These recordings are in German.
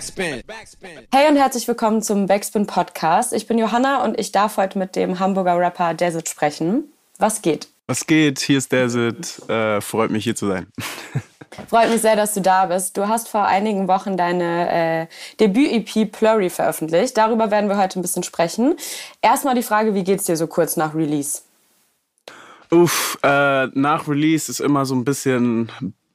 Backspin. Hey und herzlich willkommen zum Backspin Podcast. Ich bin Johanna und ich darf heute mit dem Hamburger Rapper Desert sprechen. Was geht? Was geht? Hier ist Desert. Äh, freut mich hier zu sein. Freut mich sehr, dass du da bist. Du hast vor einigen Wochen deine äh, Debüt-EP Plurry veröffentlicht. Darüber werden wir heute ein bisschen sprechen. Erstmal die Frage, wie geht's dir so kurz nach Release? Uff, äh, nach Release ist immer so ein bisschen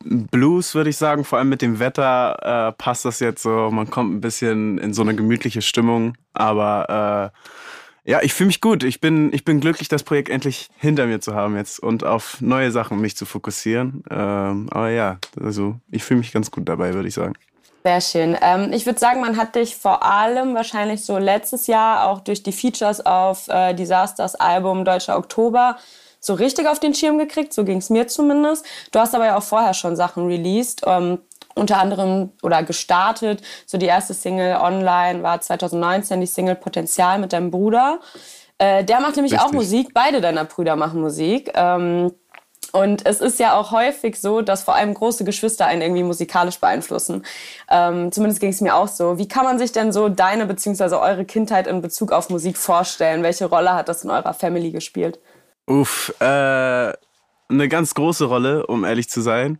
Blues, würde ich sagen. Vor allem mit dem Wetter äh, passt das jetzt so. Man kommt ein bisschen in so eine gemütliche Stimmung. Aber äh, ja, ich fühle mich gut. Ich bin, ich bin glücklich, das Projekt endlich hinter mir zu haben jetzt und auf neue Sachen mich zu fokussieren. Ähm, aber ja, also ich fühle mich ganz gut dabei, würde ich sagen. Sehr schön. Ähm, ich würde sagen, man hat dich vor allem wahrscheinlich so letztes Jahr auch durch die Features auf äh, Disasters Album Deutscher Oktober so richtig auf den Schirm gekriegt, so ging es mir zumindest. Du hast aber ja auch vorher schon Sachen released. Ähm, unter anderem oder gestartet. So die erste Single online war 2019 die Single Potenzial mit deinem Bruder. Äh, der macht nämlich Richtig. auch Musik. Beide deiner Brüder machen Musik. Ähm, und es ist ja auch häufig so, dass vor allem große Geschwister einen irgendwie musikalisch beeinflussen. Ähm, zumindest ging es mir auch so. Wie kann man sich denn so deine bzw. eure Kindheit in Bezug auf Musik vorstellen? Welche Rolle hat das in eurer Family gespielt? Uff, äh, eine ganz große Rolle, um ehrlich zu sein.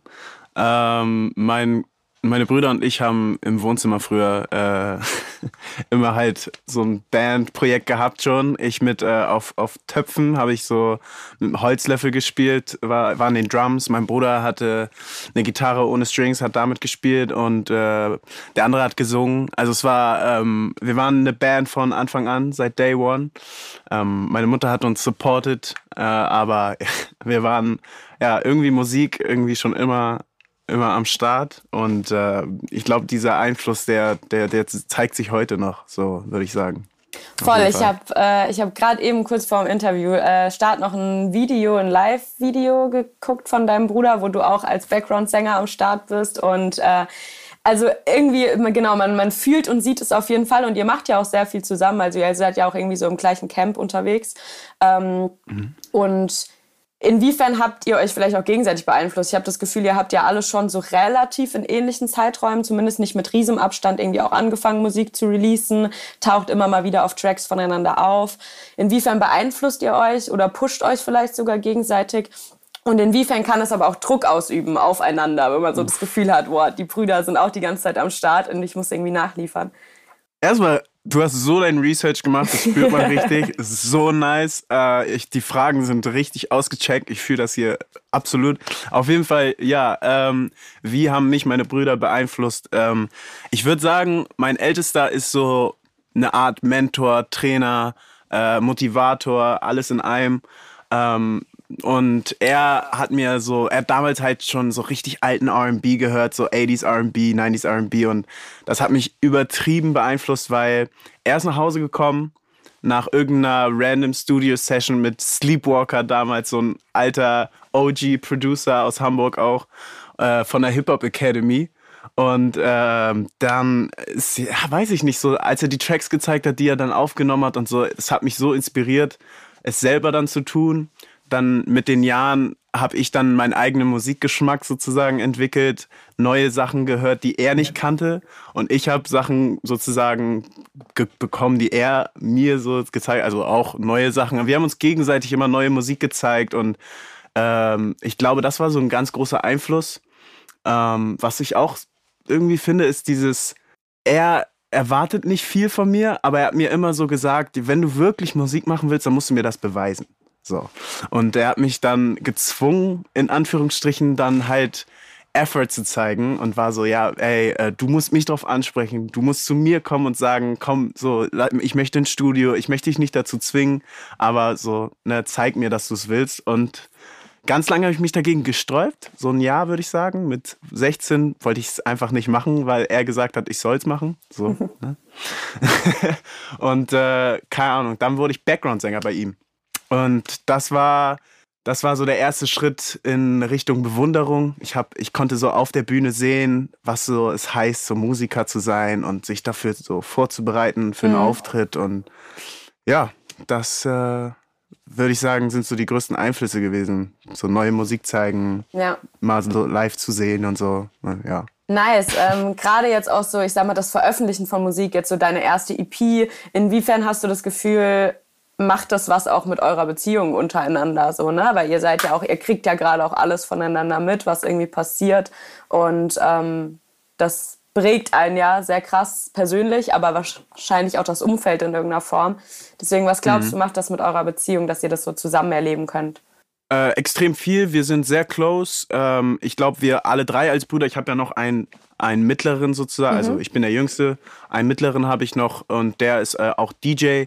Ähm, mein meine Brüder und ich haben im Wohnzimmer früher äh, immer halt so ein Bandprojekt gehabt schon. Ich mit äh, auf, auf Töpfen habe ich so mit einem Holzlöffel gespielt, war, waren den Drums. Mein Bruder hatte eine Gitarre ohne Strings, hat damit gespielt und äh, der andere hat gesungen. Also es war, ähm, wir waren eine Band von Anfang an, seit Day One. Ähm, meine Mutter hat uns supported, äh, aber wir waren ja irgendwie Musik irgendwie schon immer immer am Start und äh, ich glaube, dieser Einfluss, der, der, der zeigt sich heute noch, so würde ich sagen. Voll, ich habe äh, hab gerade eben kurz vor dem Interview äh, Start noch ein Video, ein Live-Video geguckt von deinem Bruder, wo du auch als Background-Sänger am Start bist und äh, also irgendwie, genau, man, man fühlt und sieht es auf jeden Fall und ihr macht ja auch sehr viel zusammen, also ihr seid ja auch irgendwie so im gleichen Camp unterwegs ähm, mhm. und Inwiefern habt ihr euch vielleicht auch gegenseitig beeinflusst? Ich habe das Gefühl, ihr habt ja alle schon so relativ in ähnlichen Zeiträumen, zumindest nicht mit Riesenabstand, irgendwie auch angefangen, Musik zu releasen, taucht immer mal wieder auf Tracks voneinander auf. Inwiefern beeinflusst ihr euch oder pusht euch vielleicht sogar gegenseitig? Und inwiefern kann es aber auch Druck ausüben aufeinander, wenn man so das Gefühl hat, boah, die Brüder sind auch die ganze Zeit am Start und ich muss irgendwie nachliefern? Erstmal Du hast so dein Research gemacht, das spürt man richtig. So nice. Äh, ich, die Fragen sind richtig ausgecheckt. Ich fühle das hier absolut. Auf jeden Fall, ja, ähm, wie haben mich meine Brüder beeinflusst? Ähm, ich würde sagen, mein Ältester ist so eine Art Mentor, Trainer, äh, Motivator, alles in einem. Ähm, und er hat mir so, er hat damals halt schon so richtig alten RB gehört, so 80s RB, 90s RB. Und das hat mich übertrieben beeinflusst, weil er ist nach Hause gekommen nach irgendeiner random Studio-Session mit Sleepwalker, damals so ein alter OG-Producer aus Hamburg auch, äh, von der Hip-Hop Academy. Und ähm, dann, ja, weiß ich nicht, so als er die Tracks gezeigt hat, die er dann aufgenommen hat und so, es hat mich so inspiriert, es selber dann zu tun dann mit den Jahren habe ich dann meinen eigenen Musikgeschmack sozusagen entwickelt, neue Sachen gehört, die er nicht kannte und ich habe Sachen sozusagen bekommen, die er mir so gezeigt, also auch neue Sachen. Wir haben uns gegenseitig immer neue Musik gezeigt und ähm, ich glaube, das war so ein ganz großer Einfluss. Ähm, was ich auch irgendwie finde, ist dieses, er erwartet nicht viel von mir, aber er hat mir immer so gesagt, wenn du wirklich Musik machen willst, dann musst du mir das beweisen. So. Und er hat mich dann gezwungen, in Anführungsstrichen, dann halt Effort zu zeigen und war so, ja, ey, äh, du musst mich drauf ansprechen, du musst zu mir kommen und sagen, komm, so, ich möchte ins Studio, ich möchte dich nicht dazu zwingen, aber so, ne, zeig mir, dass du es willst. Und ganz lange habe ich mich dagegen gesträubt, so ein Jahr würde ich sagen. Mit 16 wollte ich es einfach nicht machen, weil er gesagt hat, ich soll es machen. So, ne? und äh, keine Ahnung, dann wurde ich Background-Sänger bei ihm. Und das war, das war so der erste Schritt in Richtung Bewunderung. Ich, hab, ich konnte so auf der Bühne sehen, was so es heißt, so Musiker zu sein und sich dafür so vorzubereiten für einen mhm. Auftritt. Und ja, das, äh, würde ich sagen, sind so die größten Einflüsse gewesen. So neue Musik zeigen, Ja. mal so live zu sehen und so. Ja. Nice. Ähm, Gerade jetzt auch so, ich sag mal, das Veröffentlichen von Musik, jetzt so deine erste EP. Inwiefern hast du das Gefühl, macht das was auch mit eurer Beziehung untereinander so, ne? Weil ihr seid ja auch, ihr kriegt ja gerade auch alles voneinander mit, was irgendwie passiert. Und ähm, das prägt einen ja sehr krass persönlich, aber wahrscheinlich auch das Umfeld in irgendeiner Form. Deswegen, was glaubst du, macht das mit eurer Beziehung, dass ihr das so zusammen erleben könnt? Äh, extrem viel. Wir sind sehr close. Ähm, ich glaube, wir alle drei als Brüder. Ich habe ja noch einen, einen mittleren sozusagen. Also ich bin der Jüngste. Einen mittleren habe ich noch und der ist äh, auch DJ.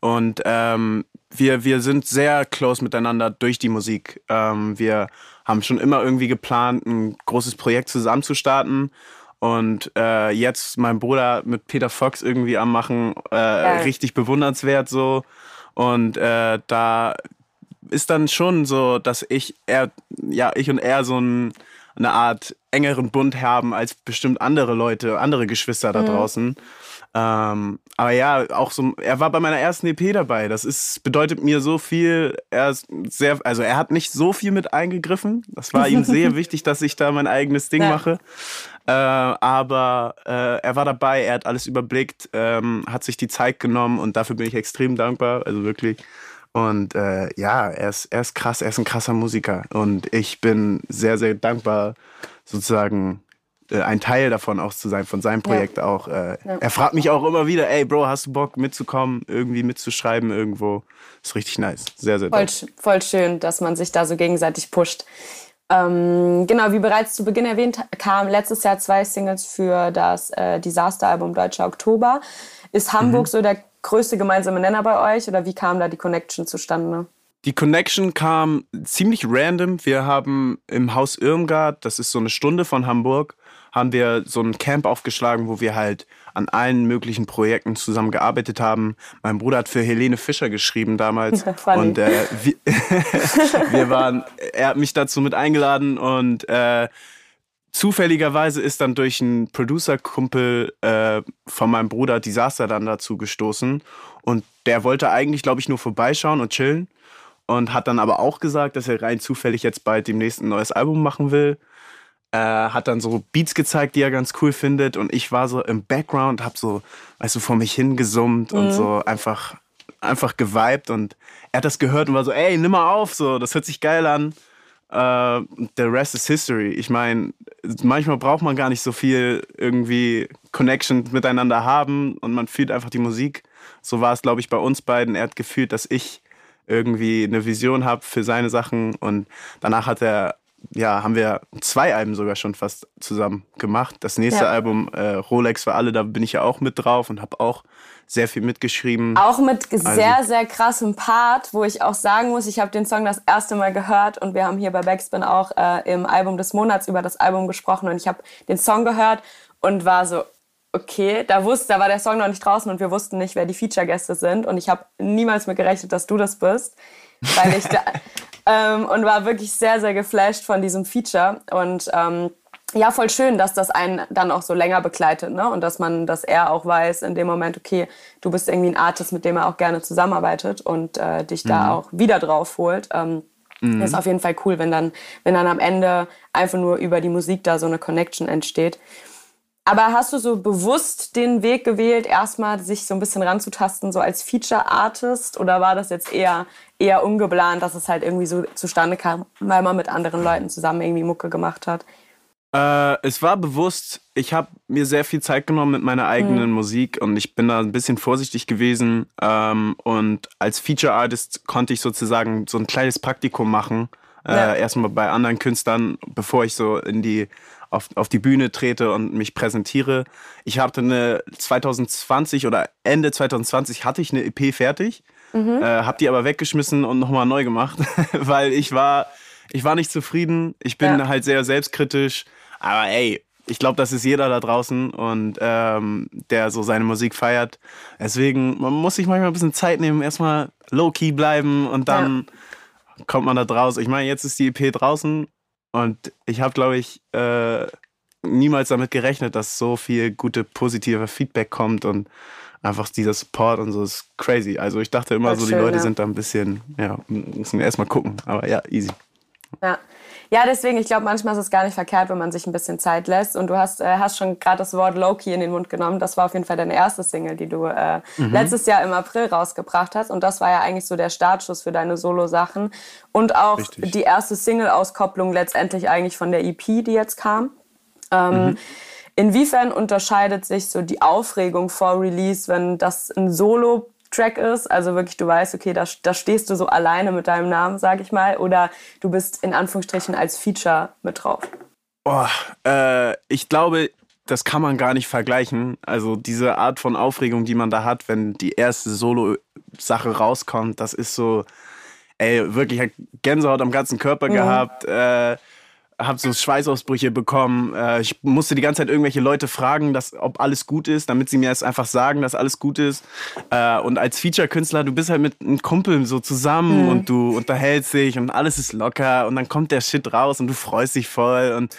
Und ähm, wir, wir sind sehr close miteinander durch die Musik. Ähm, wir haben schon immer irgendwie geplant, ein großes Projekt zusammen zu starten. Und äh, jetzt mein Bruder mit Peter Fox irgendwie am Machen, äh, richtig bewundernswert so. Und äh, da ist dann schon so, dass ich, er, ja, ich und er so ein, eine Art engeren Bund haben als bestimmt andere Leute, andere Geschwister da draußen. Ähm, aber ja, auch so, er war bei meiner ersten EP dabei. Das ist, bedeutet mir so viel. Er ist sehr, also er hat nicht so viel mit eingegriffen. Das war ihm sehr wichtig, dass ich da mein eigenes Ding Ja. mache. Äh, aber äh, er war dabei, er hat alles überblickt, ähm, hat sich die Zeit genommen und dafür bin ich extrem dankbar. Also wirklich. Und äh, ja, er ist, er ist krass, er ist ein krasser Musiker. Und ich bin sehr, sehr dankbar, sozusagen äh, ein Teil davon auch zu sein, von seinem Projekt auch. Äh, Er fragt mich auch immer wieder, ey Bro, hast du Bock mitzukommen, irgendwie mitzuschreiben irgendwo? Ist richtig nice. Sehr, sehr Voll, sch- voll schön, dass man sich da so gegenseitig pusht. Ähm, genau, wie bereits zu Beginn erwähnt, kamen letztes Jahr zwei Singles für das äh, Disaster-Album Deutscher Oktober. Ist Hamburg so der größte gemeinsame Nenner bei euch oder wie kam da die Connection zustande? Die Connection kam ziemlich random. Wir haben im Haus Irmgard, das ist so eine Stunde von Hamburg, haben wir so ein Camp aufgeschlagen, wo wir halt an allen möglichen Projekten zusammen gearbeitet haben. Mein Bruder hat für Helene Fischer geschrieben damals. Und äh, wir, wir waren, er hat mich dazu mit eingeladen und äh, zufälligerweise ist dann durch einen Producer-Kumpel äh, von meinem Bruder Disaster dann dazu gestoßen. Und der wollte eigentlich, glaube ich, nur vorbeischauen und chillen. Und hat dann aber auch gesagt, dass er rein zufällig jetzt bald demnächst ein neues Album machen will. Äh, hat dann so Beats gezeigt, die er ganz cool findet. Und ich war so im Background, hab so, weißt du, vor mich hingesummt und so einfach, einfach geweibt. Und er hat das gehört und war so, ey, nimm mal auf, so, das hört sich geil an. Äh, the rest is history. Ich meine, manchmal braucht man gar nicht so viel irgendwie Connection miteinander haben und man fühlt einfach die Musik. So war es, glaube ich, bei uns beiden. Er hat gefühlt, dass ich irgendwie eine Vision habe für seine Sachen und danach hat er, ja, haben wir zwei Alben sogar schon fast zusammen gemacht. Das nächste Ja. Album, äh, Rolex für alle, da bin ich ja auch mit drauf und habe auch sehr viel mitgeschrieben. Auch mit Also sehr, sehr krassem Part, wo ich auch sagen muss, ich habe den Song das erste Mal gehört und wir haben hier bei Backspin auch äh, im Album des Monats über das Album gesprochen und ich habe den Song gehört und war so, okay, da wusste, da war der Song noch nicht draußen und wir wussten nicht, wer die Feature-Gäste sind und ich habe niemals mit gerechnet, dass du das bist, weil ich da, ähm, und war wirklich sehr, sehr geflasht von diesem Feature und ähm, ja, voll schön, dass das einen dann auch so länger begleitet, ne? Und dass man, dass er auch weiß in dem Moment, okay, du bist irgendwie ein Artist, mit dem er auch gerne zusammenarbeitet und äh, dich da auch wieder drauf holt. Ähm, Ist auf jeden Fall cool, wenn dann, wenn dann am Ende einfach nur über die Musik da so eine Connection entsteht. Aber hast du so bewusst den Weg gewählt, erstmal sich so ein bisschen ranzutasten, so als Feature-Artist? Oder war das jetzt eher, eher ungeplant, dass es halt irgendwie so zustande kam, weil man mit anderen Leuten zusammen irgendwie Mucke gemacht hat? Äh, es war bewusst, ich habe mir sehr viel Zeit genommen mit meiner eigenen Musik und ich bin da ein bisschen vorsichtig gewesen. Ähm, und als Feature Artist konnte ich sozusagen so ein kleines Praktikum machen. Äh, Ja. Erstmal bei anderen Künstlern, bevor ich so in die auf, auf die Bühne trete und mich präsentiere. Ich hatte eine 2020 oder Ende 2020 hatte ich eine EP fertig, äh, habe die aber weggeschmissen und nochmal neu gemacht, weil ich war, ich war nicht zufrieden. Ich bin Ja. halt sehr selbstkritisch. Aber ey, ich glaube, das ist jeder da draußen und ähm, der so seine Musik feiert. Deswegen, man muss sich manchmal ein bisschen Zeit nehmen, erstmal low-key bleiben und dann kommt man da draus. Ich meine, jetzt ist die EP draußen und ich habe, glaube ich, äh, niemals damit gerechnet, dass so viel gute, positive Feedback kommt und einfach dieser Support und so ist crazy. Also ich dachte immer so, schön, die Leute ja. sind da ein bisschen, ja, müssen wir erstmal gucken. Aber ja, easy. Ja. Ja, deswegen, ich glaube, manchmal ist es gar nicht verkehrt, wenn man sich ein bisschen Zeit lässt. Und du hast, äh, hast schon gerade das Wort Loki in den Mund genommen. Das war auf jeden Fall deine erste Single, die du äh, mhm. letztes Jahr im April rausgebracht hast. Und das war ja eigentlich so der Startschuss für deine Solo-Sachen. Und auch Richtig. die erste Single-Auskopplung letztendlich eigentlich von der EP, die jetzt kam. Ähm, mhm. Inwiefern unterscheidet sich so die Aufregung vor Release, wenn das ein Solo Track ist, also wirklich du weißt, okay, da, da stehst du so alleine mit deinem Namen, sag ich mal, oder du bist in Anführungsstrichen als Feature mit drauf? Boah, äh, ich glaube, das kann man gar nicht vergleichen. Also diese Art von Aufregung, die man da hat, wenn die erste Solo-Sache rauskommt, das ist so, ey, wirklich Gänsehaut am ganzen Körper mhm. gehabt. Äh, habe so Schweißausbrüche bekommen. Äh, ich musste die ganze Zeit irgendwelche Leute fragen, dass, ob alles gut ist, damit sie mir es einfach sagen, dass alles gut ist. Äh, und als Feature-Künstler, du bist halt mit einem Kumpel so zusammen mhm. und du unterhältst dich und alles ist locker und dann kommt der Shit raus und du freust dich voll und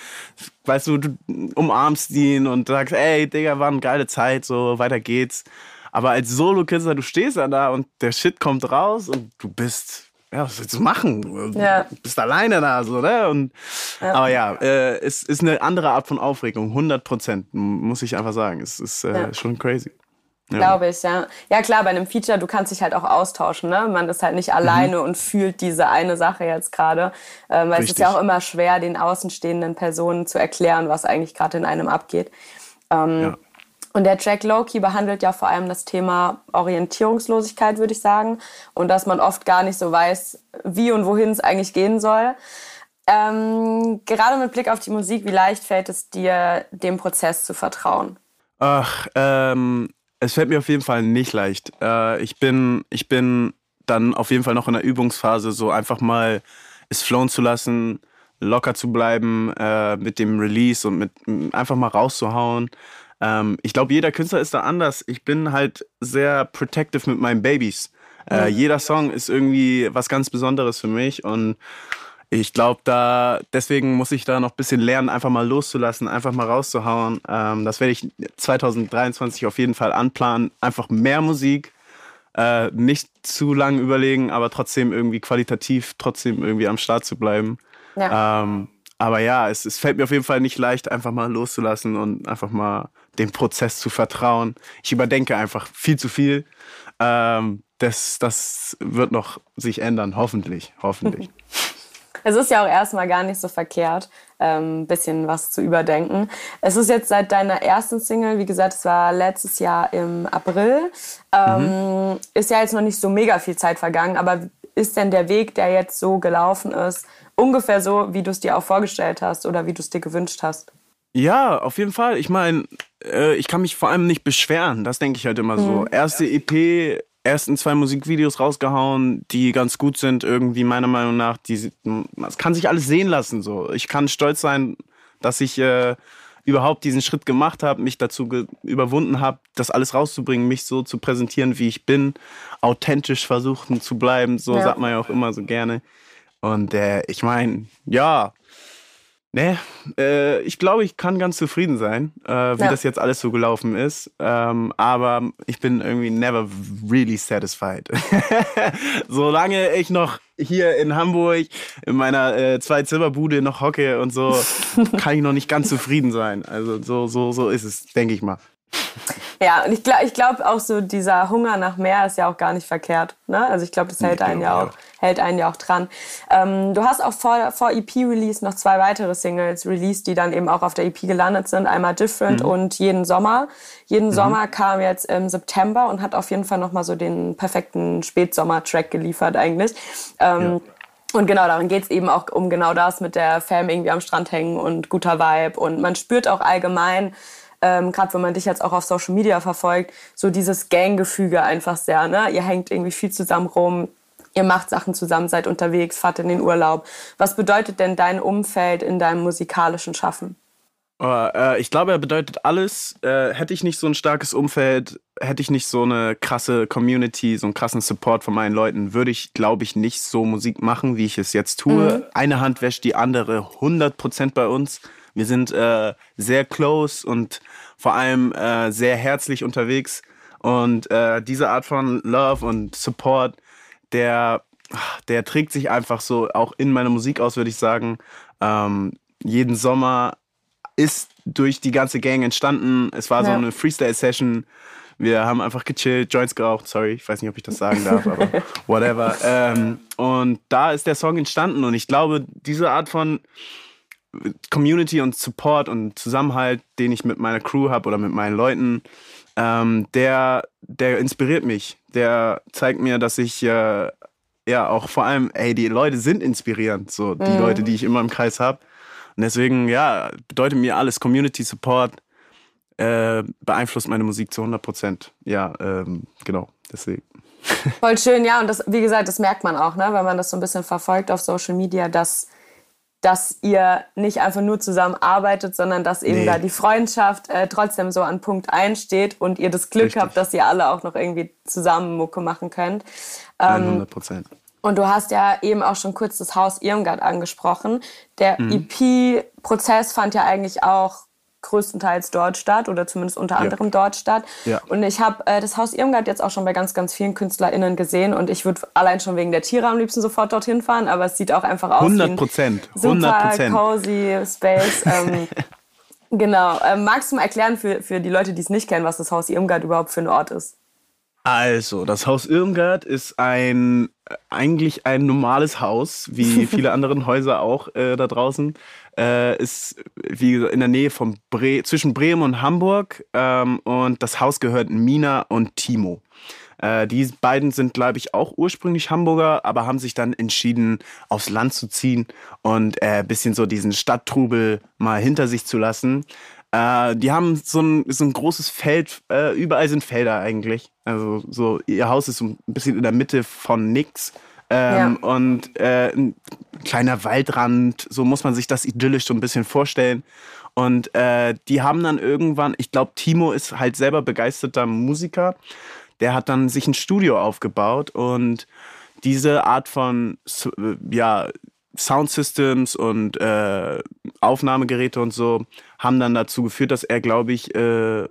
weißt du, du umarmst ihn und sagst, ey, Digga, war eine geile Zeit, so weiter geht's. Aber als Solo-Künstler, du stehst dann da und der Shit kommt raus und du bist ja, was willst du machen? Ja. Du bist alleine da, so, ne? Und, ja. Aber ja, äh, es ist eine andere Art von Aufregung, 100 Prozent, muss ich einfach sagen. Es ist äh, ja. schon crazy. Ja. Glaube ich, ja. Ja, klar, bei einem Feature, du kannst dich halt auch austauschen, ne? Man ist halt nicht alleine mhm. und fühlt diese eine Sache jetzt gerade. Ähm, weil Richtig. es ist ja auch immer schwer, den außenstehenden Personen zu erklären, was eigentlich gerade in einem abgeht. Ähm, ja. Und der Track Loki behandelt ja vor allem das Thema Orientierungslosigkeit, würde ich sagen. Und dass man oft gar nicht so weiß, wie und wohin es eigentlich gehen soll. Ähm, gerade mit Blick auf die Musik, wie leicht fällt es dir, dem Prozess zu vertrauen? Ach, ähm, es fällt mir auf jeden Fall nicht leicht. Äh, ich, bin, ich bin dann auf jeden Fall noch in der Übungsphase, so einfach mal es flown zu lassen, locker zu bleiben äh, mit dem Release und mit einfach mal rauszuhauen. Ähm, ich glaube, jeder Künstler ist da anders. Ich bin halt sehr protective mit meinen Babys. Äh, jeder Song ist irgendwie was ganz Besonderes für mich und ich glaube, da deswegen muss ich da noch ein bisschen lernen, einfach mal loszulassen, einfach mal rauszuhauen. Ähm, das werde ich 2023 auf jeden Fall anplanen. Einfach mehr Musik, äh, nicht zu lang überlegen, aber trotzdem irgendwie qualitativ, trotzdem irgendwie am Start zu bleiben. Ja. Ähm, aber ja, es, es fällt mir auf jeden Fall nicht leicht, einfach mal loszulassen und einfach mal dem Prozess zu vertrauen. Ich überdenke einfach viel zu viel. Ähm, das, das wird noch sich ändern, hoffentlich, hoffentlich. Es ist ja auch erstmal gar nicht so verkehrt, ein ähm, bisschen was zu überdenken. Es ist jetzt seit deiner ersten Single, wie gesagt, es war letztes Jahr im April, ähm, mhm. ist ja jetzt noch nicht so mega viel Zeit vergangen, aber ist denn der Weg, der jetzt so gelaufen ist, ungefähr so, wie du es dir auch vorgestellt hast oder wie du es dir gewünscht hast? Ja, auf jeden Fall. Ich meine, äh, ich kann mich vor allem nicht beschweren. Das denke ich halt immer mhm. so. Erste EP, ersten zwei Musikvideos rausgehauen, die ganz gut sind, irgendwie meiner Meinung nach. Die, das kann sich alles sehen lassen. So. Ich kann stolz sein, dass ich äh, überhaupt diesen Schritt gemacht habe, mich dazu überwunden habe, das alles rauszubringen, mich so zu präsentieren, wie ich bin, authentisch versuchen zu bleiben. So ja. sagt man ja auch immer so gerne. Und äh, ich meine, ja, Nee, äh, ich glaube, ich kann ganz zufrieden sein, äh, wie ja. das jetzt alles so gelaufen ist. Ähm, aber ich bin irgendwie never really satisfied. Solange ich noch hier in Hamburg in meiner äh, Zwei-Zimmer-Bude noch hocke und so, kann ich noch nicht ganz zufrieden sein. Also so, so, so ist es, denke ich mal. Ja, und ich glaube ich glaub auch so, dieser Hunger nach mehr ist ja auch gar nicht verkehrt. Ne? Also ich glaube, das hält einen, ja auch, hält einen ja auch dran. Ähm, du hast auch vor, vor EP-Release noch zwei weitere Singles released, die dann eben auch auf der EP gelandet sind. Einmal Different mhm. und Jeden Sommer. Jeden mhm. Sommer kam jetzt im September und hat auf jeden Fall nochmal so den perfekten Spätsommer-Track geliefert eigentlich. Ähm, ja. Und genau, darin geht es eben auch um genau das mit der Fam irgendwie am Strand hängen und guter Vibe. Und man spürt auch allgemein, ähm, gerade wenn man dich jetzt auch auf Social Media verfolgt, so dieses Ganggefüge einfach sehr. Ne? Ihr hängt irgendwie viel zusammen rum, ihr macht Sachen zusammen, seid unterwegs, fahrt in den Urlaub. Was bedeutet denn dein Umfeld in deinem musikalischen Schaffen? Oh, äh, ich glaube, er bedeutet alles. Äh, hätte ich nicht so ein starkes Umfeld, hätte ich nicht so eine krasse Community, so einen krassen Support von meinen Leuten, würde ich, glaube ich, nicht so Musik machen, wie ich es jetzt tue. Mhm. Eine Hand wäscht die andere 100% bei uns. Wir sind äh, sehr close und vor allem äh, sehr herzlich unterwegs. Und äh, diese Art von Love und Support, der, der trägt sich einfach so auch in meiner Musik aus, würde ich sagen. Ähm, jeden Sommer ist durch die ganze Gang entstanden. Es war so eine Freestyle-Session. Wir haben einfach gechillt, Joints geraucht. Sorry, ich weiß nicht, ob ich das sagen darf, aber whatever. Ähm, und da ist der Song entstanden. Und ich glaube, diese Art von Community und Support und Zusammenhalt, den ich mit meiner Crew habe oder mit meinen Leuten, ähm, der, der inspiriert mich. Der zeigt mir, dass ich äh, ja auch vor allem, ey, die Leute sind inspirierend, so die mhm. Leute, die ich immer im Kreis habe. Und deswegen, ja, bedeutet mir alles Community Support, äh, beeinflusst meine Musik zu 100 Prozent. Ja, ähm, genau, deswegen. Voll schön, ja. Und das, wie gesagt, das merkt man auch, ne, wenn man das so ein bisschen verfolgt auf Social Media, dass, dass ihr nicht einfach nur zusammen arbeitet, sondern dass eben nee. da die Freundschaft äh, trotzdem so an Punkt 1 steht und ihr das Glück Richtig. habt, dass ihr alle auch noch irgendwie zusammen Mucke machen könnt. Ähm, 100 Prozent. Und du hast ja eben auch schon kurz das Haus Irmgard angesprochen. Der mhm. EP-Prozess fand ja eigentlich auch größtenteils dort statt oder zumindest unter ja. anderem dort statt. Ja. Und ich habe äh, das Haus Irmgard jetzt auch schon bei ganz, ganz vielen KünstlerInnen gesehen und ich würde allein schon wegen der Tiere am liebsten sofort dorthin fahren, aber es sieht auch einfach aus 100 Prozent. Super cozy Space. Ähm, genau. Ähm, magst du mal erklären für, für die Leute, die es nicht kennen, was das Haus Irmgard überhaupt für ein Ort ist? Also, das Haus Irmgard ist ein eigentlich ein normales Haus, wie viele andere Häuser auch äh, da draußen. Äh, ist wie in der Nähe von Bre zwischen Bremen und Hamburg ähm, und das Haus gehört Mina und Timo. Äh, die beiden sind, glaube ich, auch ursprünglich Hamburger, aber haben sich dann entschieden, aufs Land zu ziehen und ein äh, bisschen so diesen Stadttrubel mal hinter sich zu lassen. Äh, die haben so ein, so ein großes Feld, äh, überall sind Felder eigentlich. Also so, ihr Haus ist so ein bisschen in der Mitte von nix. Ähm, ja. Und äh, ein kleiner Waldrand, so muss man sich das idyllisch so ein bisschen vorstellen. Und äh, die haben dann irgendwann, ich glaube, Timo ist halt selber begeisterter Musiker. Der hat dann sich ein Studio aufgebaut und diese Art von äh, ja, Soundsystems und äh, Aufnahmegeräte und so haben dann dazu geführt, dass er, glaube ich, äh,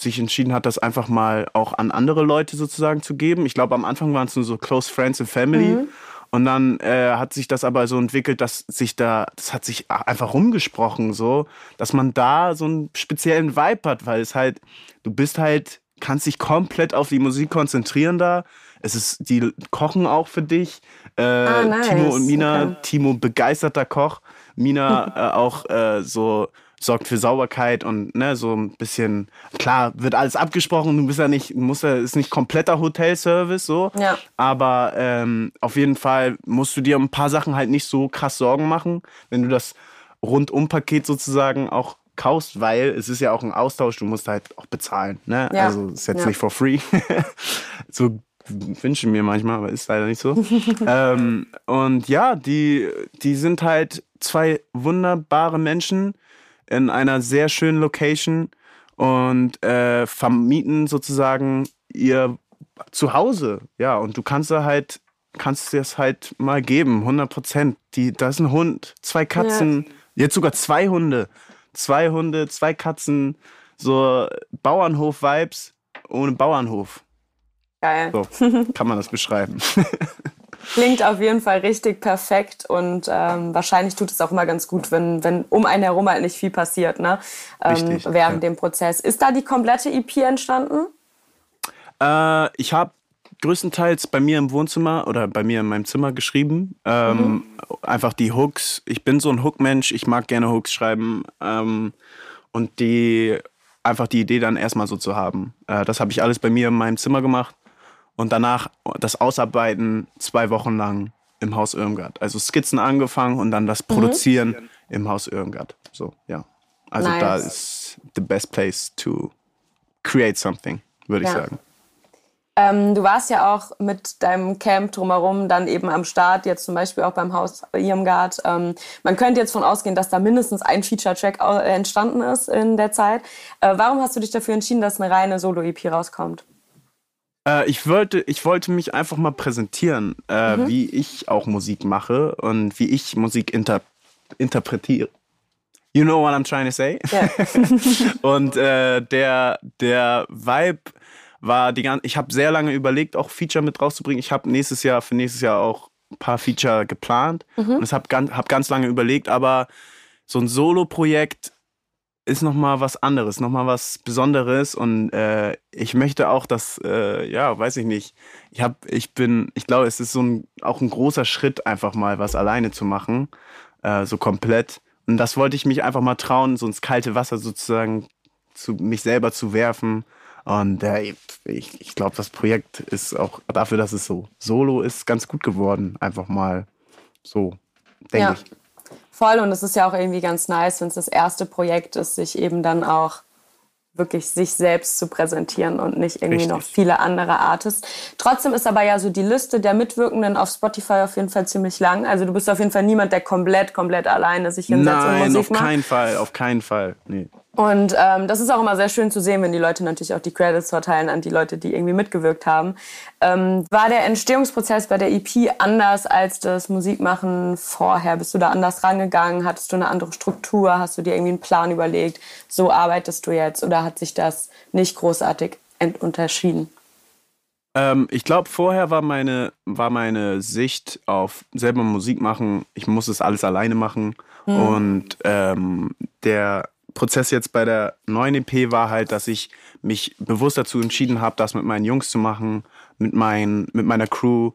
sich entschieden hat, das einfach mal auch an andere Leute sozusagen zu geben. Ich glaube, am Anfang waren es nur so Close Friends and Family. Mhm. Und dann äh, hat sich das aber so entwickelt, dass sich da, das hat sich einfach rumgesprochen, so, dass man da so einen speziellen Vibe hat, weil es halt, du bist halt, kannst dich komplett auf die Musik konzentrieren da. Es ist, die kochen auch für dich. Äh, ah, nice. Timo und Mina, okay. Timo begeisterter Koch, Mina äh, auch äh, so sorgt für Sauberkeit und ne, so ein bisschen, klar, wird alles abgesprochen, du bist ja nicht, musst ja, ist nicht kompletter Hotelservice so. Ja. Aber ähm, auf jeden Fall musst du dir ein paar Sachen halt nicht so krass Sorgen machen, wenn du das Rundum-Paket sozusagen auch kaufst, weil es ist ja auch ein Austausch, du musst halt auch bezahlen. Ne? Ja. Also ist jetzt ja. nicht for free. so wünsche mir manchmal, aber ist leider nicht so. ähm, und ja, die, die sind halt zwei wunderbare Menschen, in einer sehr schönen Location und äh, vermieten sozusagen ihr Zuhause. Ja, und du kannst da halt, kannst es halt mal geben, 100 Prozent. Da ist ein Hund, zwei Katzen, ja. jetzt sogar zwei Hunde. Zwei Hunde, zwei Katzen, so Bauernhof-Vibes ohne Bauernhof. Geil. So kann man das beschreiben. Klingt auf jeden Fall richtig perfekt und ähm, wahrscheinlich tut es auch immer ganz gut, wenn, wenn um einen herum halt nicht viel passiert, ne? Ähm, richtig, während ja. dem Prozess. Ist da die komplette EP entstanden? Äh, ich habe größtenteils bei mir im Wohnzimmer oder bei mir in meinem Zimmer geschrieben. Ähm, mhm. Einfach die Hooks. Ich bin so ein Hook-Mensch. Ich mag gerne Hooks schreiben. Ähm, und die einfach die Idee dann erstmal so zu haben. Äh, das habe ich alles bei mir in meinem Zimmer gemacht und danach das Ausarbeiten zwei Wochen lang im Haus Irmgard. Also Skizzen angefangen und dann das mhm. Produzieren mhm. im Haus Irmgard. So, ja. Also nice. da ist the best place to create something, würde ja. ich sagen. Ähm, du warst ja auch mit deinem Camp drumherum dann eben am Start, jetzt zum Beispiel auch beim Haus Irmgard. Ähm, man könnte jetzt von ausgehen, dass da mindestens ein Feature-Track entstanden ist in der Zeit. Äh, warum hast du dich dafür entschieden, dass eine reine Solo-EP rauskommt? Äh, ich, wollte, ich wollte mich einfach mal präsentieren, äh, mhm. wie ich auch Musik mache und wie ich Musik inter interpretiere. You know what I'm trying to say? Yeah. und äh, der, der Vibe war die ganze, ich habe sehr lange überlegt, auch Feature mit rauszubringen. Ich habe nächstes Jahr, für nächstes Jahr auch ein paar Feature geplant mhm. und ich habe ganz, hab ganz lange überlegt, aber so ein Solo-Projekt ist nochmal was anderes, nochmal was Besonderes und äh, ich möchte auch, dass, äh, ja, weiß ich nicht, ich habe, ich bin, ich glaube, es ist so ein, auch ein großer Schritt, einfach mal was alleine zu machen, äh, so komplett. Und das wollte ich mich einfach mal trauen, so ins kalte Wasser sozusagen zu mich selber zu werfen. Und äh, ich, ich glaube, das Projekt ist auch dafür, dass es so solo ist, ganz gut geworden. Einfach mal so, denke ja. ich. Voll und es ist ja auch irgendwie ganz nice, wenn es das erste Projekt ist, sich eben dann auch wirklich sich selbst zu präsentieren und nicht irgendwie Richtig. noch viele andere Artists. Trotzdem ist aber ja so die Liste der Mitwirkenden auf Spotify auf jeden Fall ziemlich lang. Also du bist auf jeden Fall niemand, der komplett, komplett alleine sich hinsetzt Nein, und Musik macht. Nein, auf keinen Fall, auf keinen Fall. Nee. Und ähm, das ist auch immer sehr schön zu sehen, wenn die Leute natürlich auch die Credits verteilen an die Leute, die irgendwie mitgewirkt haben. Ähm, war der Entstehungsprozess bei der EP anders als das Musikmachen vorher? Bist du da anders rangegangen? Hattest du eine andere Struktur? Hast du dir irgendwie einen Plan überlegt? So arbeitest du jetzt? Oder hat sich das nicht großartig unterschieden? Ähm, ich glaube, vorher war meine, war meine Sicht auf selber Musik machen, ich muss es alles alleine machen. Hm. Und ähm, der Prozess jetzt bei der neuen EP war halt, dass ich mich bewusst dazu entschieden habe, das mit meinen Jungs zu machen, mit, mein, mit meiner Crew.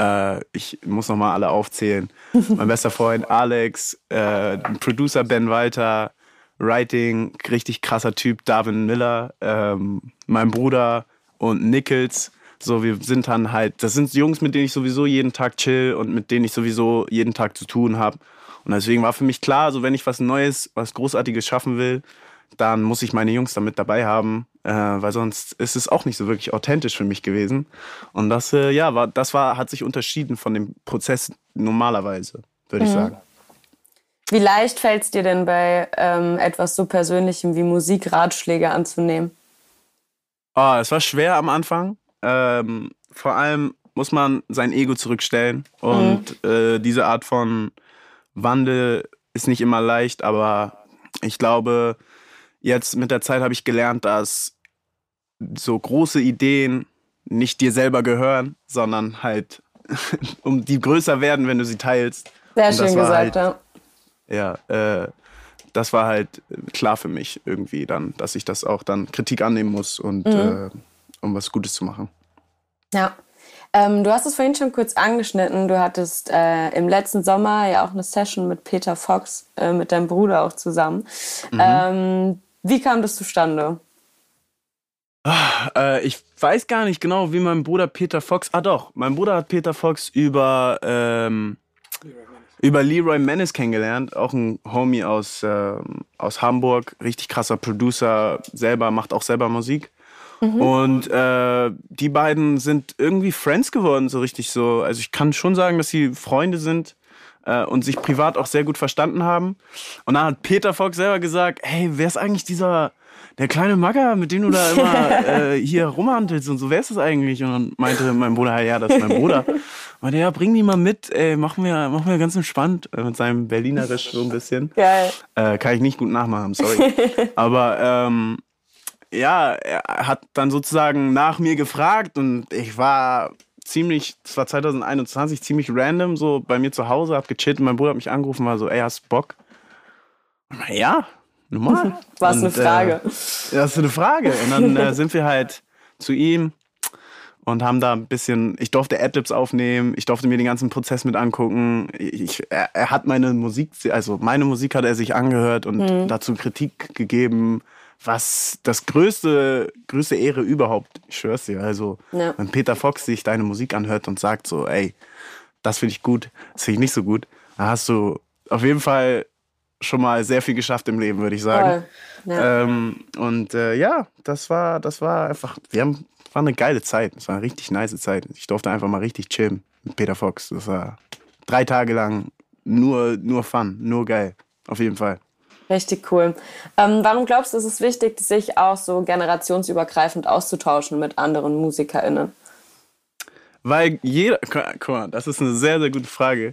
Äh, ich muss nochmal alle aufzählen. mein bester Freund Alex, äh, Producer Ben Walter, Writing, richtig krasser Typ Darwin Miller, ähm, mein Bruder und Nichols. So, wir sind dann halt, das sind Jungs, mit denen ich sowieso jeden Tag chill und mit denen ich sowieso jeden Tag zu tun habe. Und deswegen war für mich klar, so wenn ich was Neues, was Großartiges schaffen will, dann muss ich meine Jungs damit dabei haben, äh, weil sonst ist es auch nicht so wirklich authentisch für mich gewesen. Und das, äh, ja, war, das war, hat sich unterschieden von dem Prozess normalerweise, würde mhm. ich sagen. Wie leicht fällt es dir denn bei ähm, etwas so Persönlichem wie Musik Ratschläge anzunehmen? Oh, es war schwer am Anfang. Ähm, vor allem muss man sein Ego zurückstellen und mhm. äh, diese Art von Wandel ist nicht immer leicht, aber ich glaube, jetzt mit der Zeit habe ich gelernt, dass so große Ideen nicht dir selber gehören, sondern halt um die größer werden, wenn du sie teilst. Sehr schön gesagt, halt, ja. Ja, äh, das war halt klar für mich irgendwie dann, dass ich das auch dann Kritik annehmen muss und mhm. äh, um was Gutes zu machen. Ja. Ähm, du hast es vorhin schon kurz angeschnitten. Du hattest äh, im letzten Sommer ja auch eine Session mit Peter Fox, äh, mit deinem Bruder auch zusammen. Mhm. Ähm, wie kam das zustande? Ach, äh, ich weiß gar nicht genau, wie mein Bruder Peter Fox. Ah, doch, mein Bruder hat Peter Fox über, ähm, über Leroy Menace kennengelernt. Auch ein Homie aus, äh, aus Hamburg. Richtig krasser Producer, selber, macht auch selber Musik. Mhm. Und äh, die beiden sind irgendwie Friends geworden, so richtig so. Also ich kann schon sagen, dass sie Freunde sind äh, und sich privat auch sehr gut verstanden haben. Und dann hat Peter Fox selber gesagt, hey, wer ist eigentlich dieser, der kleine Magger, mit dem du da immer äh, hier rumhandelst und so, wer ist das eigentlich? Und dann meinte mein Bruder, ja, das ist mein Bruder. Meinte, ja, bring die mal mit, ey, machen wir, machen wir ganz entspannt äh, mit seinem Berlinerisch so ein bisschen. Geil. Äh, kann ich nicht gut nachmachen, sorry. Aber ähm, ja, er hat dann sozusagen nach mir gefragt und ich war ziemlich, das war 2021, ziemlich random, so bei mir zu Hause, hab gechillt und mein Bruder hat mich angerufen, war so, ey, hast Bock? Ja, normal. Was eine Frage. Äh, das ist eine Frage. Und dann äh, sind wir halt zu ihm und haben da ein bisschen, ich durfte Adlibs aufnehmen, ich durfte mir den ganzen Prozess mit angucken. Ich, er, er, hat meine Musik, also meine Musik hat er sich angehört und mhm. dazu Kritik gegeben was das größte, größte Ehre überhaupt, ich schwör's dir. Also, ja. wenn Peter Fox sich deine Musik anhört und sagt so, ey, das finde ich gut, das finde ich nicht so gut, dann hast du auf jeden Fall schon mal sehr viel geschafft im Leben, würde ich sagen. Ja. Ähm, und äh, ja, das war, das war einfach, wir haben, war eine geile Zeit. Es war eine richtig nice Zeit. Ich durfte einfach mal richtig chillen mit Peter Fox. Das war drei Tage lang nur, nur Fun, nur geil. Auf jeden Fall. Richtig cool. Ähm, warum glaubst du, ist es wichtig, sich auch so generationsübergreifend auszutauschen mit anderen MusikerInnen? Weil jeder, guck mal, das ist eine sehr, sehr gute Frage.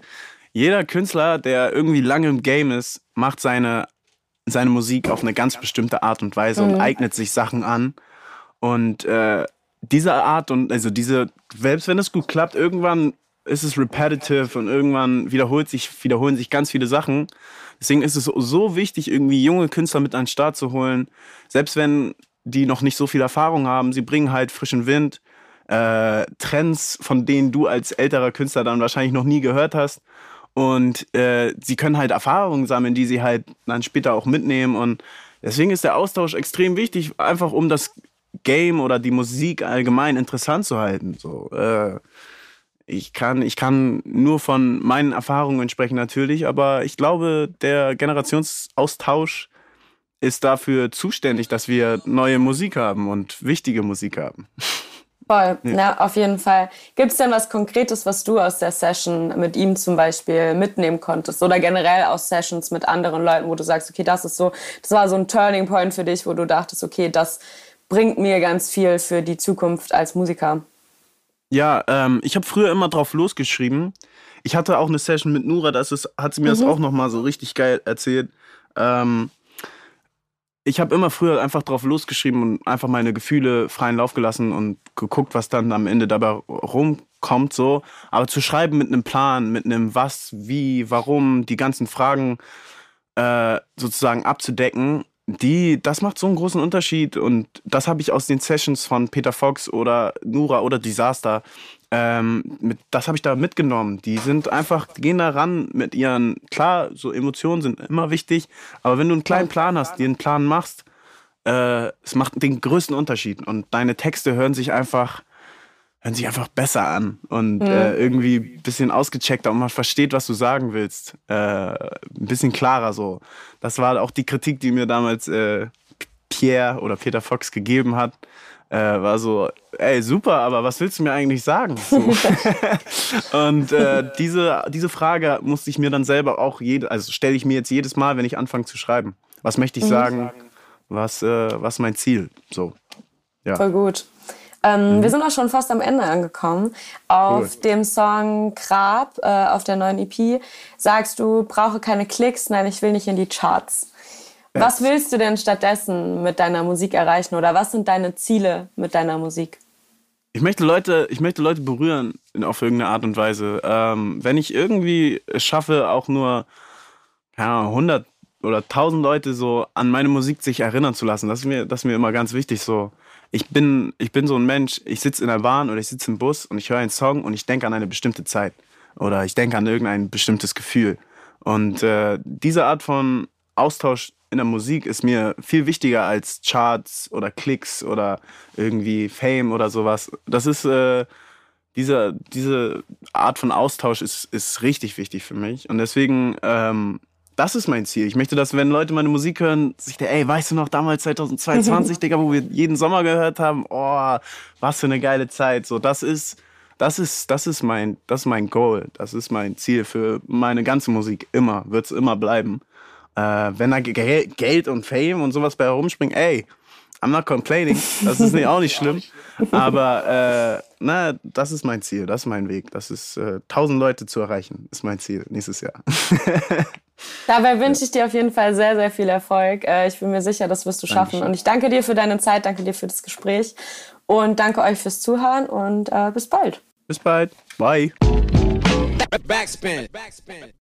Jeder Künstler, der irgendwie lange im Game ist, macht seine, seine Musik auf eine ganz bestimmte Art und Weise mhm. und eignet sich Sachen an. Und äh, diese Art und also diese, selbst wenn es gut klappt, irgendwann ist es repetitive und irgendwann wiederholt sich, wiederholen sich ganz viele Sachen. Deswegen ist es so wichtig, irgendwie junge Künstler mit an den Start zu holen. Selbst wenn die noch nicht so viel Erfahrung haben, sie bringen halt frischen Wind, äh, Trends, von denen du als älterer Künstler dann wahrscheinlich noch nie gehört hast. Und äh, sie können halt Erfahrungen sammeln, die sie halt dann später auch mitnehmen. Und deswegen ist der Austausch extrem wichtig, einfach um das Game oder die Musik allgemein interessant zu halten. So, äh, ich kann, ich kann nur von meinen Erfahrungen sprechen natürlich, aber ich glaube, der Generationsaustausch ist dafür zuständig, dass wir neue Musik haben und wichtige Musik haben. Voll, ja. Na, auf jeden Fall. Gibt es denn was Konkretes, was du aus der Session mit ihm zum Beispiel mitnehmen konntest? Oder generell aus Sessions mit anderen Leuten, wo du sagst, okay, das ist so, das war so ein Turning Point für dich, wo du dachtest, okay, das bringt mir ganz viel für die Zukunft als Musiker. Ja, ähm, ich habe früher immer drauf losgeschrieben. Ich hatte auch eine Session mit Nura, das ist, hat sie mir mhm. das auch nochmal so richtig geil erzählt. Ähm, ich habe immer früher einfach drauf losgeschrieben und einfach meine Gefühle freien Lauf gelassen und geguckt, was dann am Ende dabei rumkommt. So. Aber zu schreiben mit einem Plan, mit einem Was, wie, warum, die ganzen Fragen äh, sozusagen abzudecken, die, das macht so einen großen Unterschied und das habe ich aus den Sessions von Peter Fox oder Nura oder Disaster, ähm, mit, das habe ich da mitgenommen. Die sind einfach, die gehen da ran mit ihren, klar, so Emotionen sind immer wichtig, aber wenn du einen kleinen Plan hast, dir einen Plan machst, äh, es macht den größten Unterschied und deine Texte hören sich einfach hören sich einfach besser an und mhm. äh, irgendwie ein bisschen ausgecheckter und man versteht, was du sagen willst. Äh, ein bisschen klarer so. Das war auch die Kritik, die mir damals äh, Pierre oder Peter Fox gegeben hat. Äh, war so, ey, super, aber was willst du mir eigentlich sagen? So. und äh, diese, diese Frage musste ich mir dann selber auch, jede, also stelle ich mir jetzt jedes Mal, wenn ich anfange zu schreiben. Was möchte ich mhm. sagen? Was, äh, was mein Ziel? So. Ja. Voll gut. Ähm, mhm. Wir sind auch schon fast am Ende angekommen. Auf cool. dem Song Grab, äh, auf der neuen EP, sagst du, brauche keine Klicks, nein, ich will nicht in die Charts. Ja. Was willst du denn stattdessen mit deiner Musik erreichen oder was sind deine Ziele mit deiner Musik? Ich möchte Leute, ich möchte Leute berühren auf irgendeine Art und Weise. Ähm, wenn ich irgendwie es schaffe, auch nur ja, 100 oder 1000 Leute so an meine Musik sich erinnern zu lassen, das ist mir, das ist mir immer ganz wichtig. So, ich bin, ich bin so ein Mensch, ich sitze in der Bahn oder ich sitze im Bus und ich höre einen Song und ich denke an eine bestimmte Zeit oder ich denke an irgendein bestimmtes Gefühl. Und äh, diese Art von Austausch in der Musik ist mir viel wichtiger als Charts oder Klicks oder irgendwie Fame oder sowas. Das ist äh, diese, diese Art von Austausch ist, ist richtig wichtig für mich. Und deswegen ähm, das ist mein Ziel. Ich möchte, dass wenn Leute meine Musik hören, sich der, ey, weißt du noch damals 2022, Digga, wo wir jeden Sommer gehört haben, oh, was für eine geile Zeit. So, das ist, das ist, das ist mein, das ist mein Goal. Das ist mein Ziel für meine ganze Musik. Immer, wird es immer bleiben. Äh, wenn da Geld und Fame und sowas bei herumspringen, ey, I'm not complaining. Das ist nicht, auch nicht schlimm. Aber äh, na, das ist mein Ziel, das ist mein Weg. Das ist äh, 1000 Leute zu erreichen, ist mein Ziel nächstes Jahr. Dabei wünsche ich dir auf jeden Fall sehr, sehr viel Erfolg. Äh, ich bin mir sicher, das wirst du schaffen. Dankeschön. Und ich danke dir für deine Zeit, danke dir für das Gespräch und danke euch fürs Zuhören und äh, bis bald. Bis bald. Bye. Backspin. Backspin.